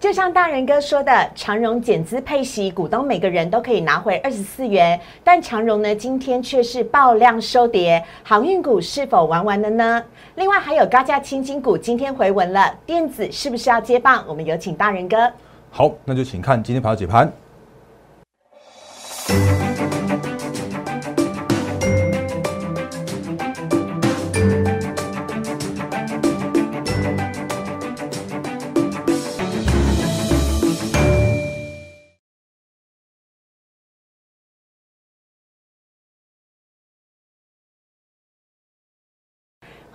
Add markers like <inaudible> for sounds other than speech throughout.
就像大人哥说的，长荣减资配息，股东每个人都可以拿回二十四元。但长荣呢，今天却是爆量收跌，航运股是否玩完了呢？另外还有高价轻金股今天回稳了，电子是不是要接棒？我们有请大人哥。好，那就请看今天盘的解盘。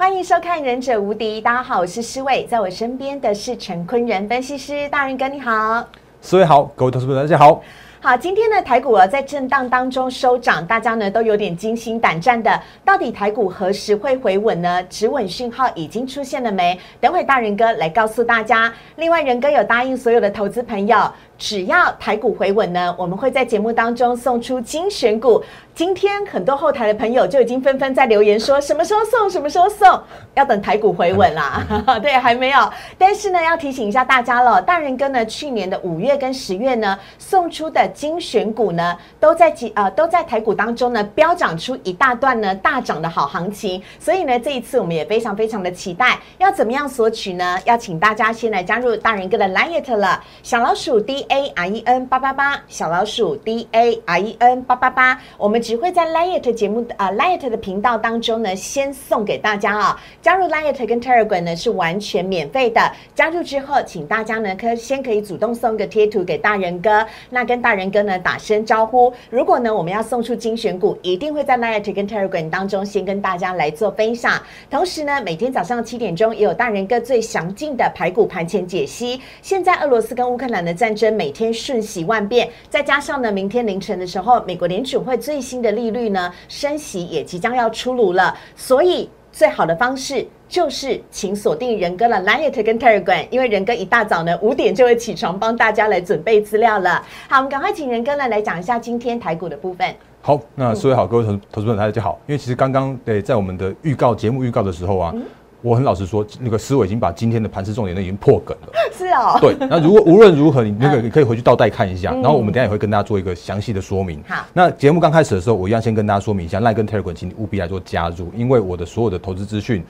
欢迎收看《忍者无敌》，大家好，我是施伟，在我身边的是陈坤仁分析师，大人哥你好，施伟好，各位投资朋友大家好。好，今天的台股啊，在震荡当中收涨，大家呢都有点惊心胆战的。到底台股何时会回稳呢？止稳讯号已经出现了没？等会大人哥来告诉大家。另外，仁哥有答应所有的投资朋友，只要台股回稳呢，我们会在节目当中送出精选股。今天很多后台的朋友就已经纷纷在留言说，什么时候送？什么时候送？要等台股回稳啦。<laughs> 对，还没有。但是呢，要提醒一下大家了，大人哥呢，去年的五月跟十月呢，送出的精选股呢，都在几呃都在台股当中呢，飙涨出一大段呢大涨的好行情。所以呢，这一次我们也非常非常的期待。要怎么样索取呢？要请大家先来加入大人哥的 Line 了，小老鼠 D A R E N 八八八，小老鼠 D A R E N 八八八，我们。只会在 Lite 节目啊 Lite 的频道当中呢，先送给大家啊。加入 Lite 跟 Telegram 呢是完全免费的。加入之后，请大家呢可先可以主动送个贴图给大人哥，那跟大人哥呢打声招呼。如果呢我们要送出精选股，一定会在 Lite 跟 Telegram 当中先跟大家来做分享。同时呢，每天早上七点钟也有大人哥最详尽的排骨盘前解析。现在俄罗斯跟乌克兰的战争每天瞬息万变，再加上呢明天凌晨的时候，美国联储会最新。的利率呢，升息也即将要出炉了，所以最好的方式就是请锁定仁哥了 Line 跟 Telegram，因为仁哥一大早呢五点就会起床帮大家来准备资料了。好，我们赶快请仁哥呢来讲一下今天台股的部分。好，那各位好，各位投投资者大家好，因为其实刚刚对在我们的预告节目预告的时候啊。我很老实说，那个思维已经把今天的盘势重点都已经破梗了。<laughs> 是哦。对，那如果 <laughs> 无论如何，你那个你可以回去倒带看一下，然后我们等下也会跟大家做一个详细的说明。好。那节目刚开始的时候，我一样先跟大家说明一下，赖根 Telegram，请你务必来做加入，因为我的所有的投资资讯，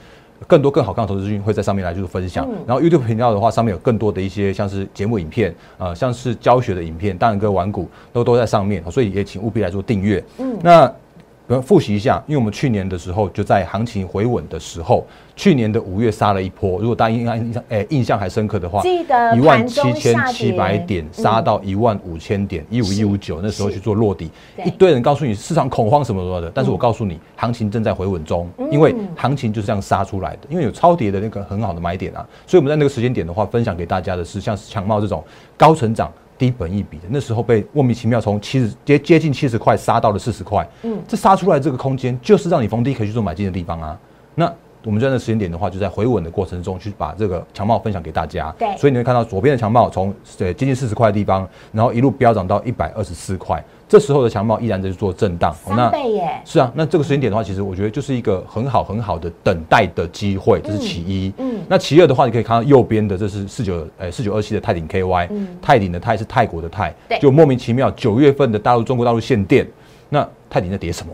更多更好看的投资资讯会在上面来就是分享。然后 YouTube 频道的话，上面有更多的一些像是节目影片，呃，像是教学的影片，大人哥玩股都都在上面，所以也请务必来做订阅。嗯。那。复习一下，因为我们去年的时候就在行情回稳的时候，去年的五月杀了一波。如果大家印象印象诶印象还深刻的话，记得一万七千七百点杀到一万五千点，一五一五九那时候去做落底，一堆人告诉你市场恐慌什么什么的，但是我告诉你，行情正在回稳中，因为行情就是这样杀出来的，因为有超跌的那个很好的买点啊，所以我们在那个时间点的话，分享给大家的是像强茂这种高成长。低本一比的，那时候被莫名其妙从七十接接近七十块杀到了四十块，嗯，这杀出来这个空间就是让你逢低可以去做买进的地方啊。那我们在那时间点的话，就在回稳的过程中去把这个强帽分享给大家。对，所以你会看到左边的强帽从呃接近四十块的地方，然后一路飙涨到一百二十四块。这时候的强貌依然在做震荡，三倍耶！是啊，那这个时间点的话，其实我觉得就是一个很好很好的等待的机会，这是其一。嗯，那其二的话，你可以看到右边的，这是四九呃四九二七的泰鼎 KY，泰鼎的泰是泰国的泰，就莫名其妙九月份的大陆中国大陆限电，那泰鼎在跌什么？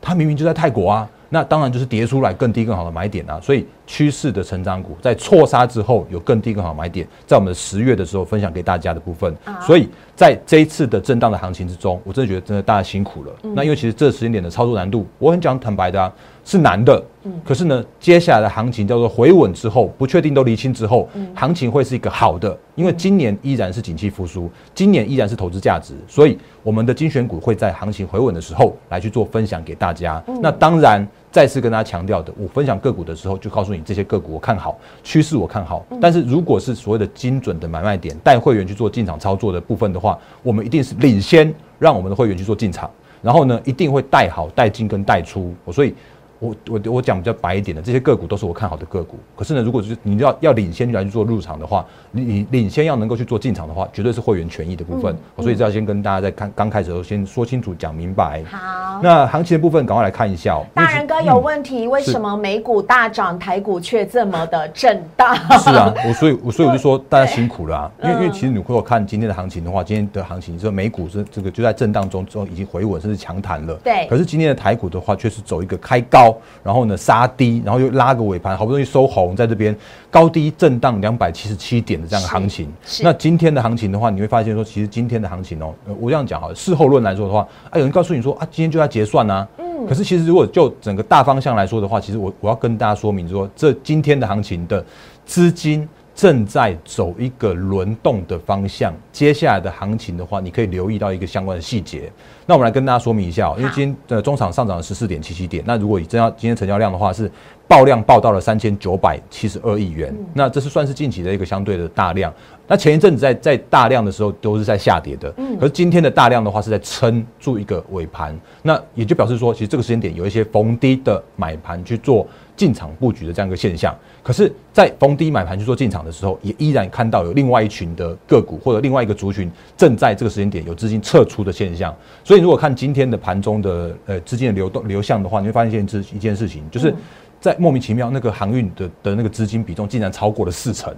它明明就在泰国啊！那当然就是跌出来更低更好的买点啊，所以趋势的成长股在错杀之后有更低更好买点，在我们十月的时候分享给大家的部分，所以在这一次的震荡的行情之中，我真的觉得真的大家辛苦了。那因为其实这时间点的操作难度，我很讲坦白的啊，是难的。可是呢，接下来的行情叫做回稳之后，不确定都厘清之后，行情会是一个好的，因为今年依然是景气复苏，今年依然是投资价值，所以我们的精选股会在行情回稳的时候来去做分享给大家。那当然。再次跟大家强调的，我分享个股的时候就告诉你这些个股我看好，趋势我看好。但是如果是所谓的精准的买卖点，带会员去做进场操作的部分的话，我们一定是领先，让我们的会员去做进场，然后呢，一定会带好、带进跟带出。所以我我我讲比较白一点的，这些个股都是我看好的个股。可是呢，如果是你要要领先来去做入场的话，你你领先要能够去做进场的话，绝对是会员权益的部分。所以这要先跟大家在看刚开始的时候先说清楚讲明白。好，那行情的部分赶快来看一下。大人哥有问题，为什么美股大涨，台股却这么的震荡？是啊，我所以我所以我就说大家辛苦了啊，因为因为其实你如果看今天的行情的话，今天的行情说美股是这个就在震荡中之后已经回稳，甚至强弹了。对。可是今天的台股的话，却是走一个开高。然后呢，杀低，然后又拉个尾盘，好不容易收红，在这边高低震荡两百七十七点的这样的行情。那今天的行情的话，你会发现说，其实今天的行情哦，我这样讲哈，事后论来说的话，啊，有人告诉你说啊，今天就要结算呐。嗯。可是其实如果就整个大方向来说的话，其实我我要跟大家说明说，这今天的行情的资金。正在走一个轮动的方向，接下来的行情的话，你可以留意到一个相关的细节。那我们来跟大家说明一下，因为今天的中场上涨了十四点七七点，那如果以真要今天成交量的话，是爆量爆到了三千九百七十二亿元，那这是算是近期的一个相对的大量。那前一阵子在在大量的时候都是在下跌的，嗯，可是今天的大量的话是在撑住一个尾盘，那也就表示说，其实这个时间点有一些逢低的买盘去做。进场布局的这样一个现象，可是，在逢低买盘去做进场的时候，也依然看到有另外一群的个股或者另外一个族群正在这个时间点有资金撤出的现象。所以，如果看今天的盘中的呃资金的流动流向的话，你会发现一件一件事情，就是在莫名其妙那个航运的的那个资金比重竟然超过了四成，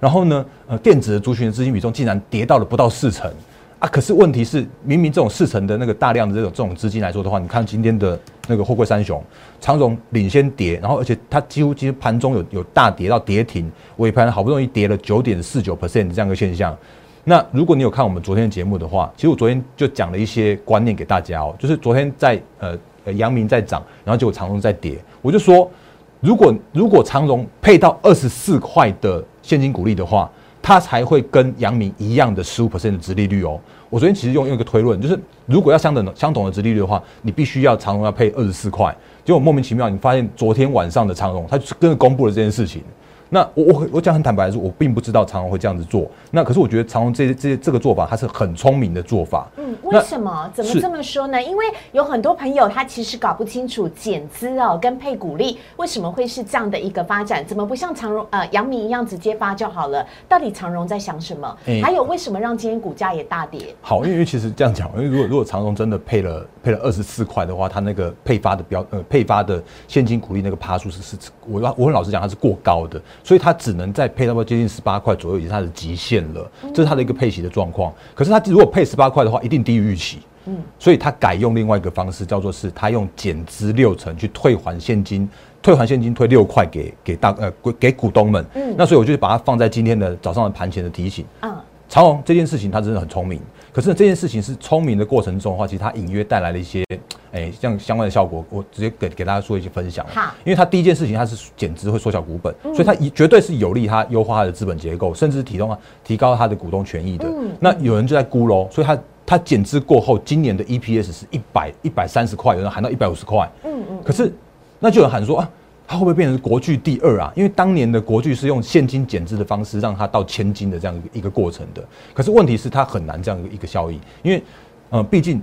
然后呢，呃，电子的族群的资金比重竟然跌到了不到四成。啊，可是问题是，明明这种四成的那个大量的这种这种资金来说的话，你看今天的那个货柜三雄，长荣领先跌，然后而且它几乎其实盘中有有大跌到跌停，尾盘好不容易跌了九点四九 percent 这样一个现象。那如果你有看我们昨天的节目的话，其实我昨天就讲了一些观念给大家哦，就是昨天在呃呃阳明在涨，然后结果长荣在跌，我就说，如果如果长荣配到二十四块的现金股利的话。它才会跟阳明一样的十五 percent 的殖利率哦。我昨天其实用用一个推论，就是如果要相等的相同的殖利率的话，你必须要长荣要配二十四块。结果莫名其妙，你发现昨天晚上的长荣，它跟着公布了这件事情。那我我我讲很坦白的说，我并不知道长荣会这样子做。那可是我觉得长荣这这这个做法，它是很聪明的做法。嗯，为什么？怎么这么说呢？因为有很多朋友他其实搞不清楚减资哦跟配股利为什么会是这样的一个发展，怎么不像长荣呃阳明一样直接发就好了？到底长荣在想什么？还有为什么让今天股价也大跌？好，因为其实这样讲，因为如果如果长荣真的配了配了二十四块的话，它那个配发的标呃配发的现金股利那个趴数是是，我我很老实讲，它是过高的。所以它只能再配到接近十八块左右，已经是它的极限了。这是它的一个配息的状况。可是它如果配十八块的话，一定低于预期。嗯，所以它改用另外一个方式，叫做是它用减资六成去退还现金，退还现金退六块给给大呃给股东们。嗯，那所以我就把它放在今天的早上的盘前的提醒。嗯，长虹这件事情他真的很聪明。可是这件事情是聪明的过程中的话，其实它隐约带来了一些，<tsk> 哎，像相关的效果，我直接给给大家做一些分享。好，因为它第一件事情它是减资会缩小股本，所以它一绝对是有利它优化它的资本结构，甚至提供啊提高它的股东权益的。那有人就在估喽，所以它它减资过后，今年的 EPS 是一百一百三十块，有人喊到一百五十块。嗯嗯。可是那就有人喊说啊。它会不会变成国巨第二啊？因为当年的国巨是用现金减资的方式让它到千金的这样一个过程的。可是问题是它很难这样一个一个效益，因为呃，毕竟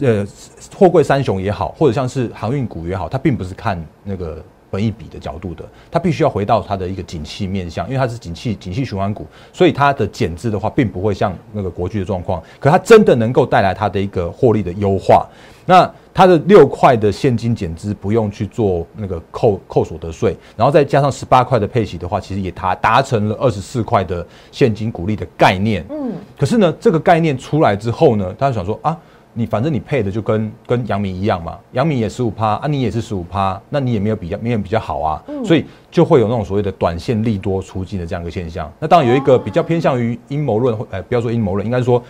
呃，货柜三雄也好，或者像是航运股也好，它并不是看那个本益比的角度的，它必须要回到它的一个景气面向，因为它是景气景气循环股，所以它的减资的话，并不会像那个国巨的状况。可它真的能够带来它的一个获利的优化。那它的六块的现金减资不用去做那个扣扣所得税，然后再加上十八块的配息的话，其实也达达成了二十四块的现金股利的概念。嗯，可是呢，这个概念出来之后呢，大家想说啊，你反正你配的就跟跟杨明一样嘛，杨明也十五趴啊，你也是十五趴，那你也没有比较没有比较好啊，所以就会有那种所谓的短线利多出尽的这样一个现象。那当然有一个比较偏向于阴谋论，呃，不要说阴谋论，应该说。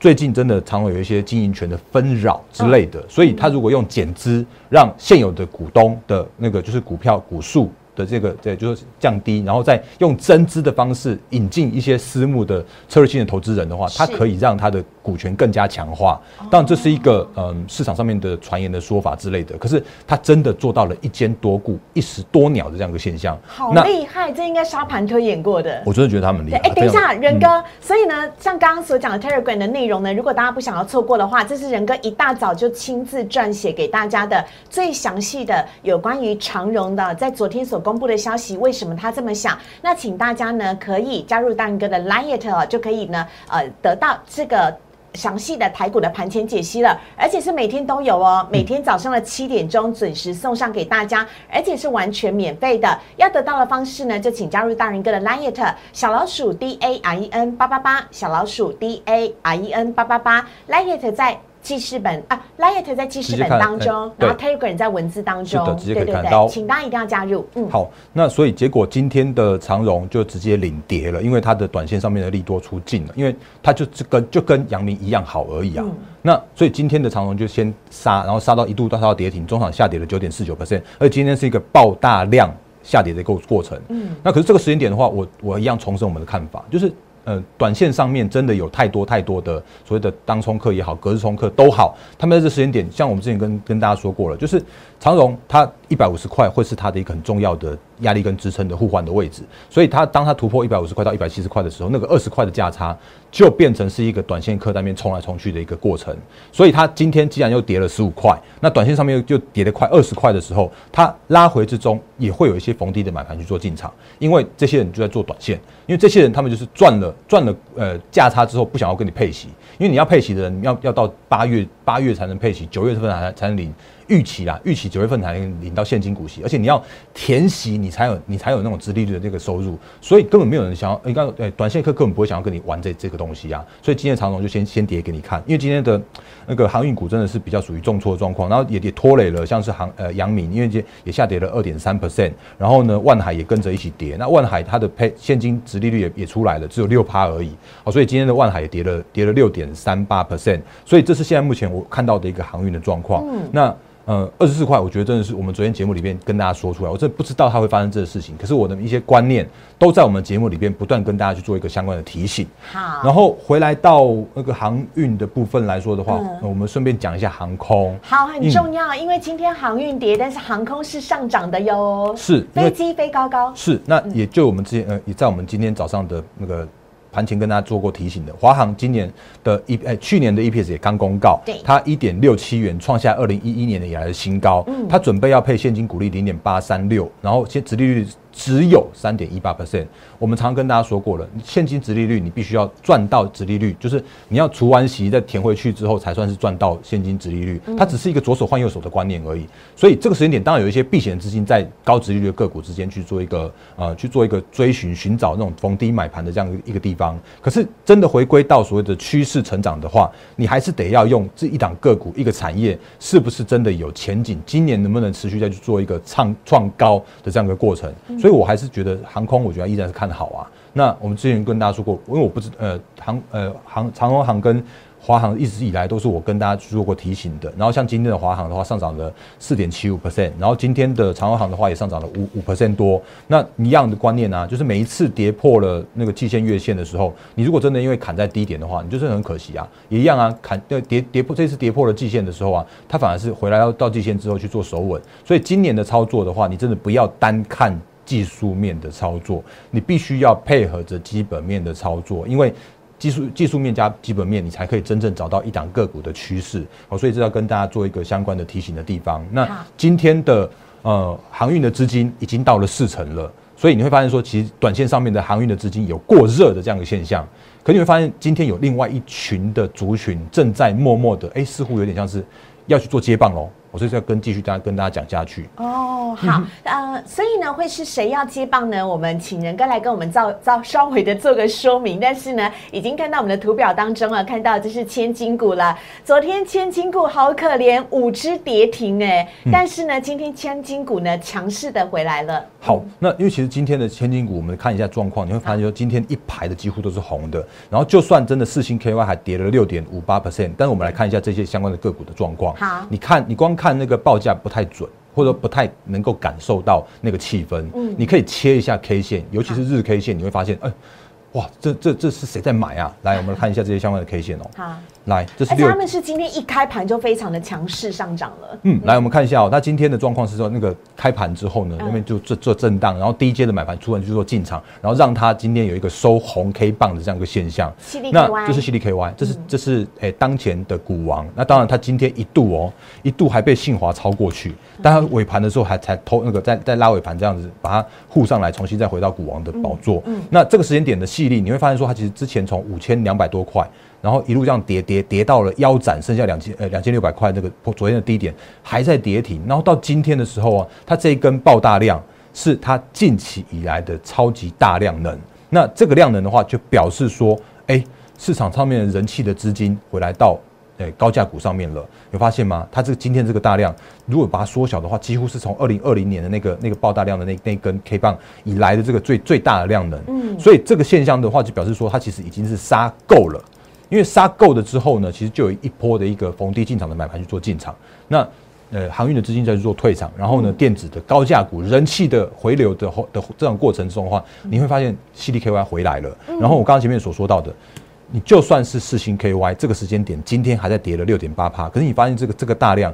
最近真的常会有一些经营权的纷扰之类的，所以他如果用减资让现有的股东的那个就是股票股数的这个对就是降低，然后再用增资的方式引进一些私募的策略性的投资人的话，他可以让他的。股权更加强化。当然这是一个嗯市场上面的传言的说法之类的，可是他真的做到了一间多股一石多鸟的这样一个现象。好厉害，这应该沙盘推演过的。我真的觉得他们厉害。哎，等一下，仁哥，所以呢，像刚刚所讲的 Telegram 的内容呢，如果大家不想要错过的话，这是仁哥一大早就亲自撰写给大家的最详细的有关于长荣的，在昨天所公布的消息，为什么他这么想？那请大家呢可以加入大仁哥的 Line 哦，就可以呢呃得到这个。详细的台股的盘前解析了，而且是每天都有哦，每天早上的七点钟准时送上给大家，而且是完全免费的。要得到的方式呢，就请加入大人哥的 Line 小老鼠 D A R E N 八八八，小老鼠 D A R E N 八八八，Line 在。记事本啊，Light 在记事本当中，然后 Telegram 在文字当中，是的，直接可以看到，请大家一定要加入。嗯，好，那所以结果今天的长荣就直接领跌了，因为它的短线上面的利多出尽了，因为它就跟就跟阳明一样好而已啊。那所以今天的长荣就先杀，然后杀到一度到到跌停，中场下跌了九点四九 percent，而今天是一个爆大量下跌的一个过程。嗯，那可是这个时间点的话，我我一样重申我们的看法，就是。呃，短线上面真的有太多太多的所谓的当冲客也好，隔日冲客都好，他们在这时间点，像我们之前跟跟大家说过了，就是长荣它一百五十块会是它的一个很重要的压力跟支撑的互换的位置，所以它当它突破一百五十块到一百七十块的时候，那个二十块的价差就变成是一个短线客那边冲来冲去的一个过程，所以它今天既然又跌了十五块，那短线上面又就跌了快二十块的时候，它拉回之中也会有一些逢低的买盘去做进场，因为这些人就在做短线。因为这些人他们就是赚了赚了呃价差之后不想要跟你配息，因为你要配息的人要要到八月八月才能配息，九月份才才能领。预期啦，预期九月份才能领到现金股息，而且你要填息，你才有你才有那种直利率的这个收入，所以根本没有人想要，应该对短线客根本不会想要跟你玩这这个东西啊。所以今天长龙就先先跌给你看，因为今天的那个航运股真的是比较属于重挫状况，然后也也拖累了像是航呃阳明，因为也也下跌了二点三 percent，然后呢万海也跟着一起跌，那万海它的配现金直利率也也出来了，只有六趴而已，好，所以今天的万海也跌了跌了六点三八 percent，所以这是现在目前我看到的一个航运的状况，嗯那。呃，二十四块，我觉得真的是我们昨天节目里面跟大家说出来，我真的不知道它会发生这个事情。可是我的一些观念都在我们节目里边不断跟大家去做一个相关的提醒。好，然后回来到那个航运的部分来说的话，我们顺便讲一下航空。好，很重要，因为今天航运跌，但是航空是上涨的哟。是，飞机飞高高。是，那也就我们之前呃，也在我们今天早上的那个。盘前跟大家做过提醒的，华航今年的一诶去年的 EPS 也刚公告，它一点六七元创下二零一一年的以来的新高，它准备要配现金股利零点八三六，然后现殖利率。只有三点一八 percent。我们常跟大家说过了，现金值利率你必须要赚到值利率，就是你要除完息再填回去之后才算是赚到现金值利率。它只是一个左手换右手的观念而已。所以这个时间点当然有一些避险资金在高值利率的个股之间去做一个呃去做一个追寻寻找那种逢低买盘的这样一个地方。可是真的回归到所谓的趋势成长的话，你还是得要用这一档个股一个产业是不是真的有前景，今年能不能持续再去做一个创创高的这样一个过程。所以。所以我还是觉得航空，我觉得依然是看好啊。那我们之前跟大家说过，因为我不知呃航呃航长荣航跟华航一直以来都是我跟大家做过提醒的。然后像今天的华航的话，上涨了四点七五 percent，然后今天的长荣航的话也上涨了五五 percent 多。那一样的观念啊，就是每一次跌破了那个季线月线的时候，你如果真的因为砍在低点的话，你就是很可惜啊。也一样啊，砍跌跌跌破这次跌破了季线的时候啊，它反而是回来到到季线之后去做守稳。所以今年的操作的话，你真的不要单看。技术面的操作，你必须要配合着基本面的操作，因为技术技术面加基本面，你才可以真正找到一档个股的趋势。好，所以这要跟大家做一个相关的提醒的地方。那今天的呃航运的资金已经到了四成了，所以你会发现说，其实短线上面的航运的资金有过热的这样的现象。可你会发现，今天有另外一群的族群正在默默的，哎，似乎有点像是要去做接棒喽。我所以要跟继续大家跟大家讲下去哦，好，呃，所以呢，会是谁要接棒呢？我们请仁哥来跟我们造造稍微的做个说明。但是呢，已经看到我们的图表当中啊，看到这是千金股了。昨天千金股好可怜，五只跌停哎。但是呢，今天千金股呢强势的回来了。好，那因为其实今天的千金股，我们看一下状况，你会发现说今天一排的几乎都是红的。然后就算真的四星 KY 还跌了六点五八 percent，但是我们来看一下这些相关的个股的状况。好，你看你光。看那个报价不太准，或者不太能够感受到那个气氛。嗯，你可以切一下 K 线，尤其是日 K 线，你会发现，哎，哇，这这这是谁在买啊？来，我们看一下这些相关的 K 线哦。好，来，这是六。他们是今天一开盘就非常的强势上涨了。嗯，来，我们看一下哦。那今天的状况是说，那个开盘之后呢，那边就做做震荡，然后低阶的买盘突然就做进场，然后让它今天有一个收红 K 棒的这样一个现象。那这是 C D K Y，这是这是诶当前的股王。那当然，它今天一度哦，一度还被信华超过去，但它尾盘的时候还才偷那个在在拉尾盘这样子把它护上来，重新再回到股王的宝座。嗯，那这个时间点的细粒，你会发现说它其实之前从五千两百多块，然后一路这样跌跌跌到了腰斩，剩下两千呃两千六百块那个昨天的低点还在跌停，然后到今天的时候啊，它这一根爆大量是它近期以来的超级大量能。那这个量能的话，就表示说，哎，市场上面人气的资金回来到。诶，高价股上面了，有发现吗？它这个今天这个大量，如果把它缩小的话，几乎是从二零二零年的那个那个爆大量的那那根 K 棒以来的这个最最大的量能。嗯，所以这个现象的话，就表示说它其实已经是杀够了。因为杀够了之后呢，其实就有一波的一个逢低进场的买盘去做进场。那呃，航运的资金在去做退场，然后呢，电子的高价股人气的回流的后的这种过程中的话，你会发现 C D K Y 回来了。然后我刚刚前面所说到的。你就算是四星 KY 这个时间点，今天还在跌了六点八趴，可是你发现这个这个大量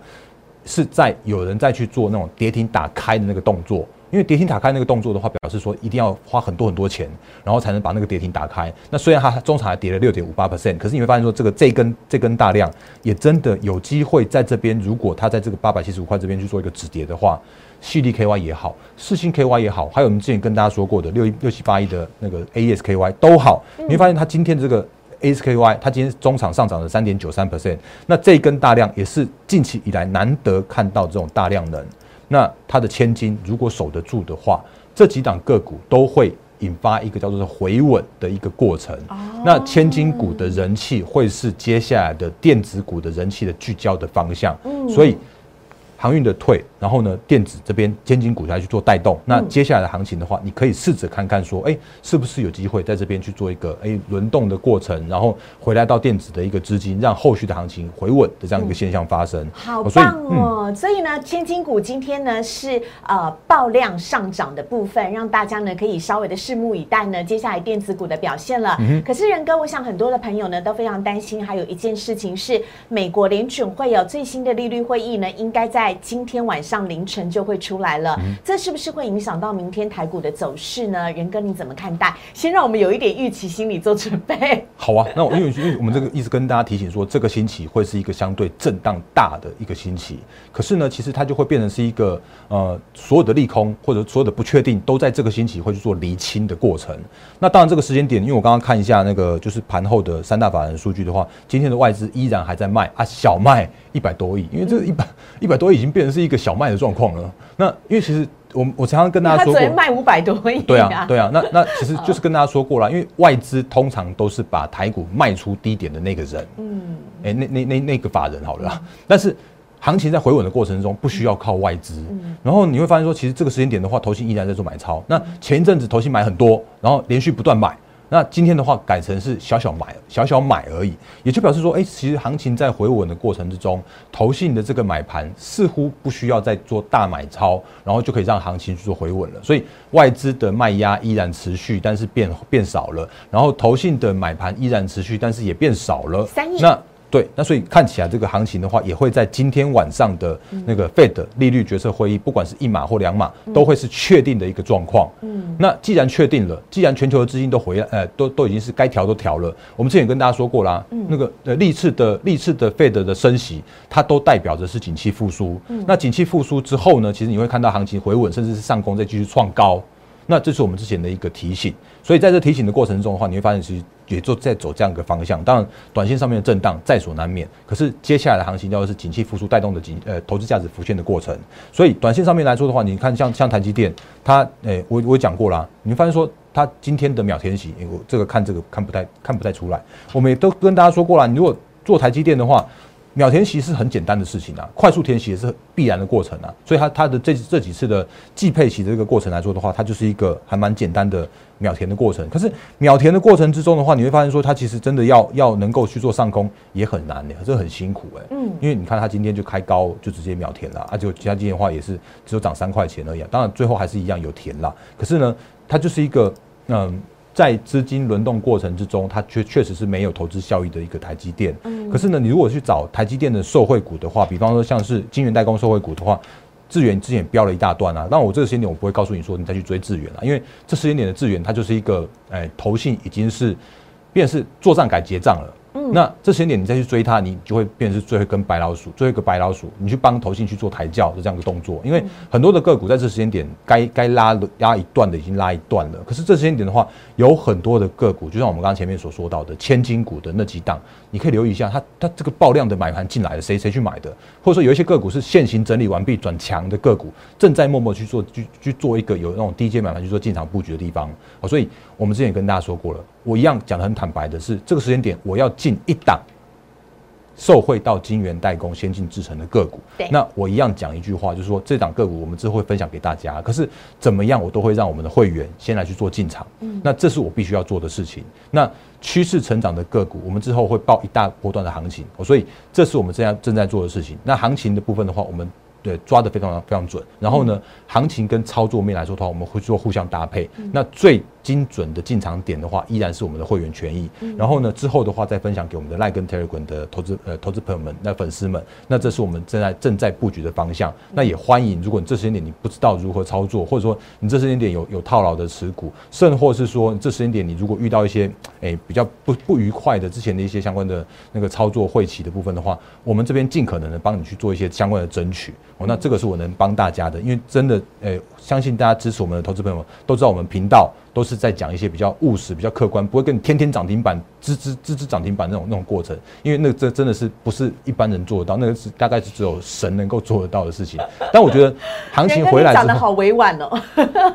是在有人在去做那种跌停打开的那个动作，因为跌停打开那个动作的话，表示说一定要花很多很多钱，然后才能把那个跌停打开。那虽然它中场还跌了六点五八 percent，可是你会发现说这个这根这根大量也真的有机会在这边，如果它在这个八百七十五块这边去做一个止跌的话。细力 KY 也好，四星 KY 也好，还有我们之前跟大家说过的六一六七八一的那个 AESKY 都好，你会发现它今天这个。ASKY 它今天中场上涨了三点九三 percent，那这一根大量也是近期以来难得看到这种大量能。那它的千金如果守得住的话，这几档个股都会引发一个叫做回稳的一个过程。那千金股的人气会是接下来的电子股的人气的聚焦的方向。所以。航运的退，然后呢，电子这边千金股来去做带动。那接下来的行情的话，你可以试着看看说，哎，是不是有机会在这边去做一个哎轮动的过程，然后回来到电子的一个资金，让后续的行情回稳的这样一个现象发生。好棒哦！所以呢，千金股今天呢是呃爆量上涨的部分，让大家呢可以稍微的拭目以待呢，接下来电子股的表现了。可是仁哥，我想很多的朋友呢都非常担心，还有一件事情是，美国联准会有最新的利率会议呢，应该在。今天晚上凌晨就会出来了，这是不是会影响到明天台股的走势呢？仁哥你怎么看待？先让我们有一点预期心理做准备。好啊，那我因为因为我们这个一直跟大家提醒说，这个星期会是一个相对震荡大的一个星期，可是呢，其实它就会变成是一个呃所有的利空或者所有的不确定都在这个星期会去做厘清的过程。那当然这个时间点，因为我刚刚看一下那个就是盘后的三大法人数据的话，今天的外资依然还在卖啊，小麦一百多亿，因为这个一百一百多亿已经变成是一个小麦的状况了。那因为其实我我常常跟大家说过，卖五百多亿，对啊对啊。那那其实 <laughs> 就是跟大家说过了，因为外资通常都是把台股卖出低点的那个人，嗯，哎，那那那那个法人好了。但是行情在回稳的过程中，不需要靠外资。然后你会发现说，其实这个时间点的话，投信依然在做买超。那前一阵子投信买很多，然后连续不断买。那今天的话改成是小小买小小买而已，也就表示说，哎，其实行情在回稳的过程之中，投信的这个买盘似乎不需要再做大买超，然后就可以让行情去做回稳了。所以外资的卖压依然持续，但是变变少了，然后投信的买盘依然持续，但是也变少了。三亿。那对，那所以看起来这个行情的话，也会在今天晚上的那个 Fed 利率决策会议，不管是一码或两码，都会是确定的一个状况。嗯，那既然确定了，既然全球的资金都回来，呃，都都已经是该调都调了。我们之前跟大家说过啦，那个呃历次的历次的 Fed 的升息，它都代表着是景气复苏。那景气复苏之后呢，其实你会看到行情回稳，甚至是上攻，再继续创高。那这是我们之前的一个提醒，所以在这提醒的过程中的话，你会发现其实也就在走这样一个方向。当然，短线上面的震荡在所难免，可是接下来的行情叫做是景气复苏带动的景呃投资价值浮现的过程。所以短线上面来说的话，你看像像台积电，它诶我我讲过啦，你发现说它今天的秒天喜，我这个看这个看不太看不太出来。我们也都跟大家说过了，你如果做台积电的话。秒填息是很简单的事情啊，快速填息也是必然的过程啊，所以它它的这这几次的季配息的这个过程来说的话，它就是一个还蛮简单的秒填的过程。可是秒填的过程之中的话，你会发现说它其实真的要要能够去做上攻也很难的，这很辛苦哎。嗯，因为你看它今天就开高就直接秒填了，而且其他今天的话也是只有涨三块钱而已。当然最后还是一样有填啦，可是呢，它就是一个嗯。在资金轮动过程之中，它确确实是没有投资效益的一个台积电。嗯，可是呢，你如果去找台积电的受惠股的话，比方说像是晶圆代工受惠股的话，智源之前标了一大段啊。那我这个时间点我不会告诉你说你再去追智源了，因为这时间点的智源它就是一个哎，投信已经是，便是做账改结账了。那这时间点你再去追它，你就会变成是最后跟白老鼠，最后一个白老鼠，你去帮投信去做抬轿的这样一个动作。因为很多的个股在这时间点该该拉的拉一段的已经拉一段了，可是这时间点的话，有很多的个股，就像我们刚刚前面所说到的千金股的那几档，你可以留意一下，它它这个爆量的买盘进来了，谁谁去买的，或者说有一些个股是现行整理完毕转强的个股，正在默默去做去去做一个有那种低阶买盘去做进场布局的地方。好所以我们之前也跟大家说过了。我一样讲的很坦白的是，这个时间点我要进一档受惠到晶圆代工、先进制成的个股。那我一样讲一句话，就是说这档个股我们之后会分享给大家。可是怎么样，我都会让我们的会员先来去做进场。嗯，那这是我必须要做的事情。那趋势成长的个股，我们之后会报一大波段的行情。所以这是我们正在正在做的事情。那行情的部分的话，我们。对，抓的非常非常准。然后呢，行情跟操作面来说的话，我们会做互相搭配。那最精准的进场点的话，依然是我们的会员权益。然后呢，之后的话再分享给我们的赖根 Telegram 的投资呃投资朋友们、那粉丝们。那这是我们正在正在布局的方向。那也欢迎，如果你这时间点你不知道如何操作，或者说你这时间点有有套牢的持股，甚或是说这时间点你如果遇到一些诶比较不不愉快的之前的一些相关的那个操作会期的部分的话，我们这边尽可能的帮你去做一些相关的争取。哦，那这个是我能帮大家的，因为真的，诶，相信大家支持我们的投资朋友都知道我们频道。都是在讲一些比较务实、比较客观，不会跟你天天涨停板、吱吱吱吱涨停板那种那种过程，因为那这真的是不是一般人做得到，那个是大概是只有神能够做得到的事情。但我觉得 <laughs> 行情回来之后，讲的好委婉哦。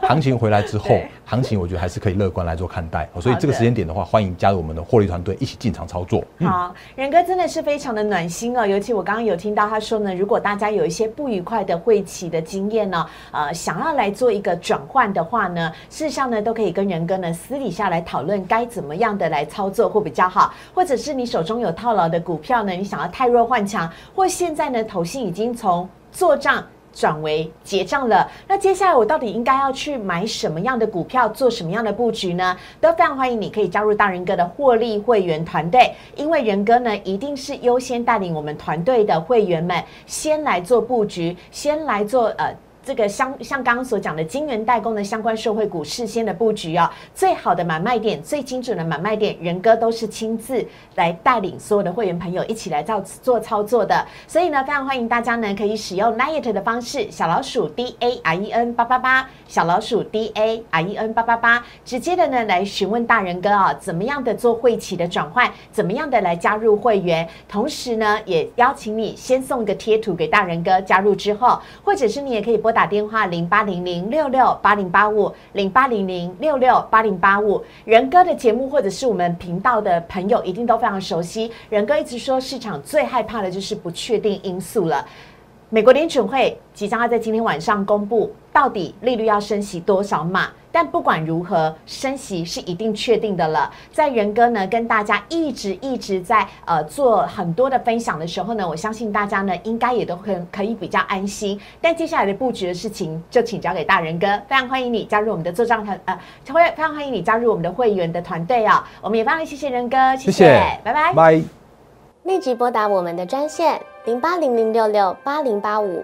行情回来之后，行情我觉得还是可以乐观来做看待。所以这个时间点的话，欢迎加入我们的获利团队，一起进场操作。好，仁哥真的是非常的暖心哦。尤其我刚刚有听到他说呢，如果大家有一些不愉快的会期的经验呢，呃，想要来做一个转换的话呢，事实上呢，都可以跟仁哥呢。私底下来讨论该怎么样的来操作会比较好，或者是你手中有套牢的股票呢？你想要太弱换强，或现在呢，投信已经从做账转为结账了。那接下来我到底应该要去买什么样的股票，做什么样的布局呢？都非常欢迎你可以加入大人哥的获利会员团队，因为仁哥呢一定是优先带领我们团队的会员们先来做布局，先来做呃。这个相像刚刚所讲的晶圆代工的相关社会股事先的布局啊，最好的买卖点、最精准的买卖点，仁哥都是亲自来带领所有的会员朋友一起来做做操作的。所以呢，非常欢迎大家呢可以使用 Night 的方式，小老鼠 D A R E N 八八八，小老鼠 D A R E N 八八八，直接的呢来询问大人哥啊，怎么样的做会期的转换，怎么样的来加入会员，同时呢也邀请你先送一个贴图给大人哥，加入之后，或者是你也可以拨打。打电话零八零零六六八零八五零八零零六六八零八五，仁哥的节目或者是我们频道的朋友一定都非常熟悉。仁哥一直说，市场最害怕的就是不确定因素了。美国联准会即将要在今天晚上公布，到底利率要升息多少码？但不管如何，升息是一定确定的了。在仁哥呢跟大家一直一直在呃做很多的分享的时候呢，我相信大家呢应该也都可可以比较安心。但接下来的布局的事情就请交给大仁哥，非常欢迎你加入我们的做账团呃，会非常欢迎你加入我们的会员的团队啊！我们也非常谢谢仁哥，谢谢，拜拜，拜。立即拨打我们的专线零八零零六六八零八五。